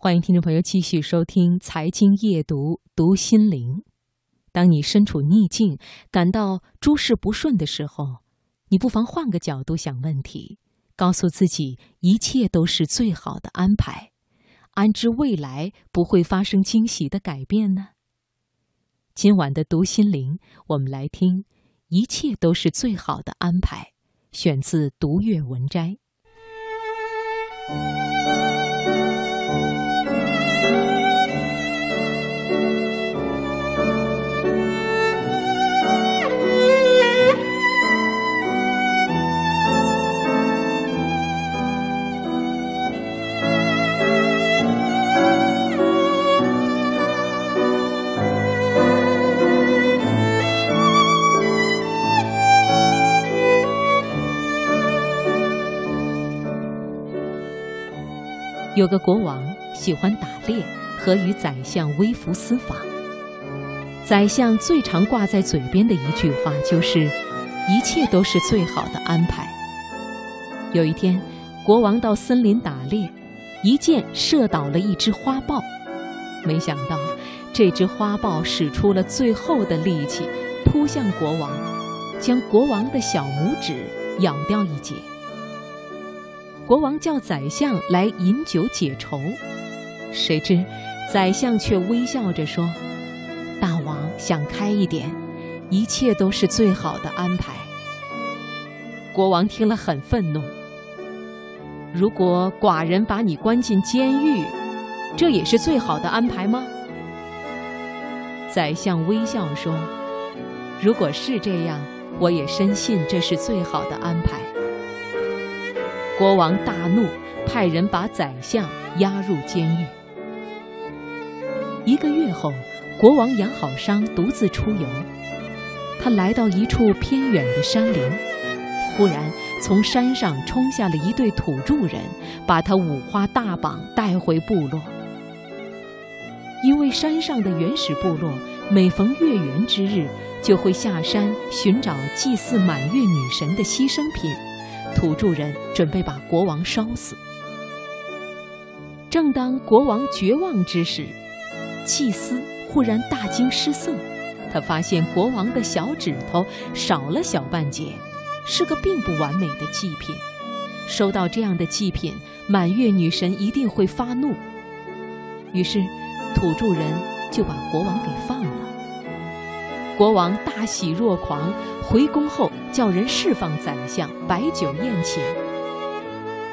欢迎听众朋友继续收听《财经夜读》，读心灵。当你身处逆境，感到诸事不顺的时候，你不妨换个角度想问题，告诉自己一切都是最好的安排，安知未来不会发生惊喜的改变呢？今晚的读心灵，我们来听《一切都是最好的安排》，选自《读月文摘》。有个国王喜欢打猎和与宰相微服私访。宰相最常挂在嘴边的一句话就是：“一切都是最好的安排。”有一天，国王到森林打猎，一箭射倒了一只花豹。没想到，这只花豹使出了最后的力气，扑向国王，将国王的小拇指咬掉一截。国王叫宰相来饮酒解愁，谁知宰相却微笑着说：“大王想开一点，一切都是最好的安排。”国王听了很愤怒：“如果寡人把你关进监狱，这也是最好的安排吗？”宰相微笑说：“如果是这样，我也深信这是最好的安排。”国王大怒，派人把宰相押入监狱。一个月后，国王养好伤，独自出游。他来到一处偏远的山林，忽然从山上冲下了一队土著人，把他五花大绑带回部落。因为山上的原始部落每逢月圆之日，就会下山寻找祭祀满月女神的牺牲品。土著人准备把国王烧死。正当国王绝望之时，祭司忽然大惊失色。他发现国王的小指头少了小半截，是个并不完美的祭品。收到这样的祭品，满月女神一定会发怒。于是，土著人就把国王给放了。国王大喜若狂，回宫后叫人释放宰相，摆酒宴请。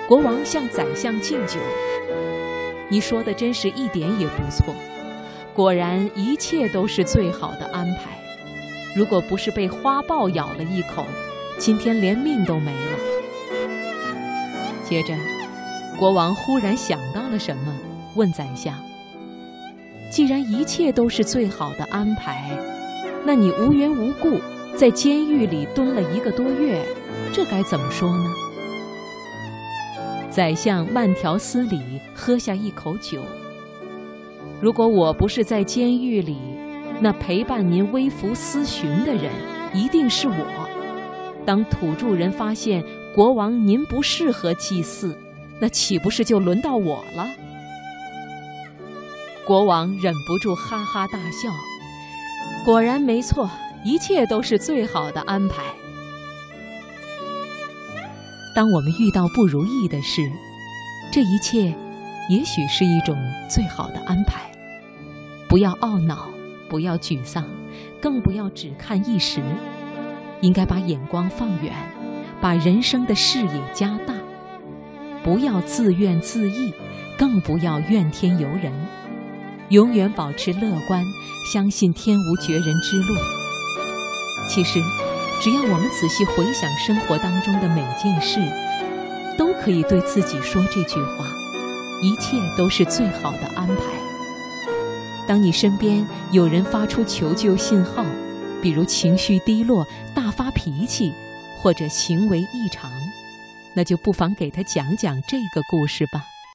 国王向宰相敬酒：“你说的真是一点也不错，果然一切都是最好的安排。如果不是被花豹咬了一口，今天连命都没了。”接着，国王忽然想到了什么，问宰相：“既然一切都是最好的安排，”那你无缘无故在监狱里蹲了一个多月，这该怎么说呢？宰相慢条斯理喝下一口酒。如果我不是在监狱里，那陪伴您微服私巡的人一定是我。当土著人发现国王您不适合祭祀，那岂不是就轮到我了？国王忍不住哈哈大笑。果然没错，一切都是最好的安排。当我们遇到不如意的事，这一切也许是一种最好的安排。不要懊恼，不要沮丧，更不要只看一时，应该把眼光放远，把人生的视野加大。不要自怨自艾，更不要怨天尤人。永远保持乐观，相信天无绝人之路。其实，只要我们仔细回想生活当中的每件事，都可以对自己说这句话：一切都是最好的安排。当你身边有人发出求救信号，比如情绪低落、大发脾气，或者行为异常，那就不妨给他讲讲这个故事吧。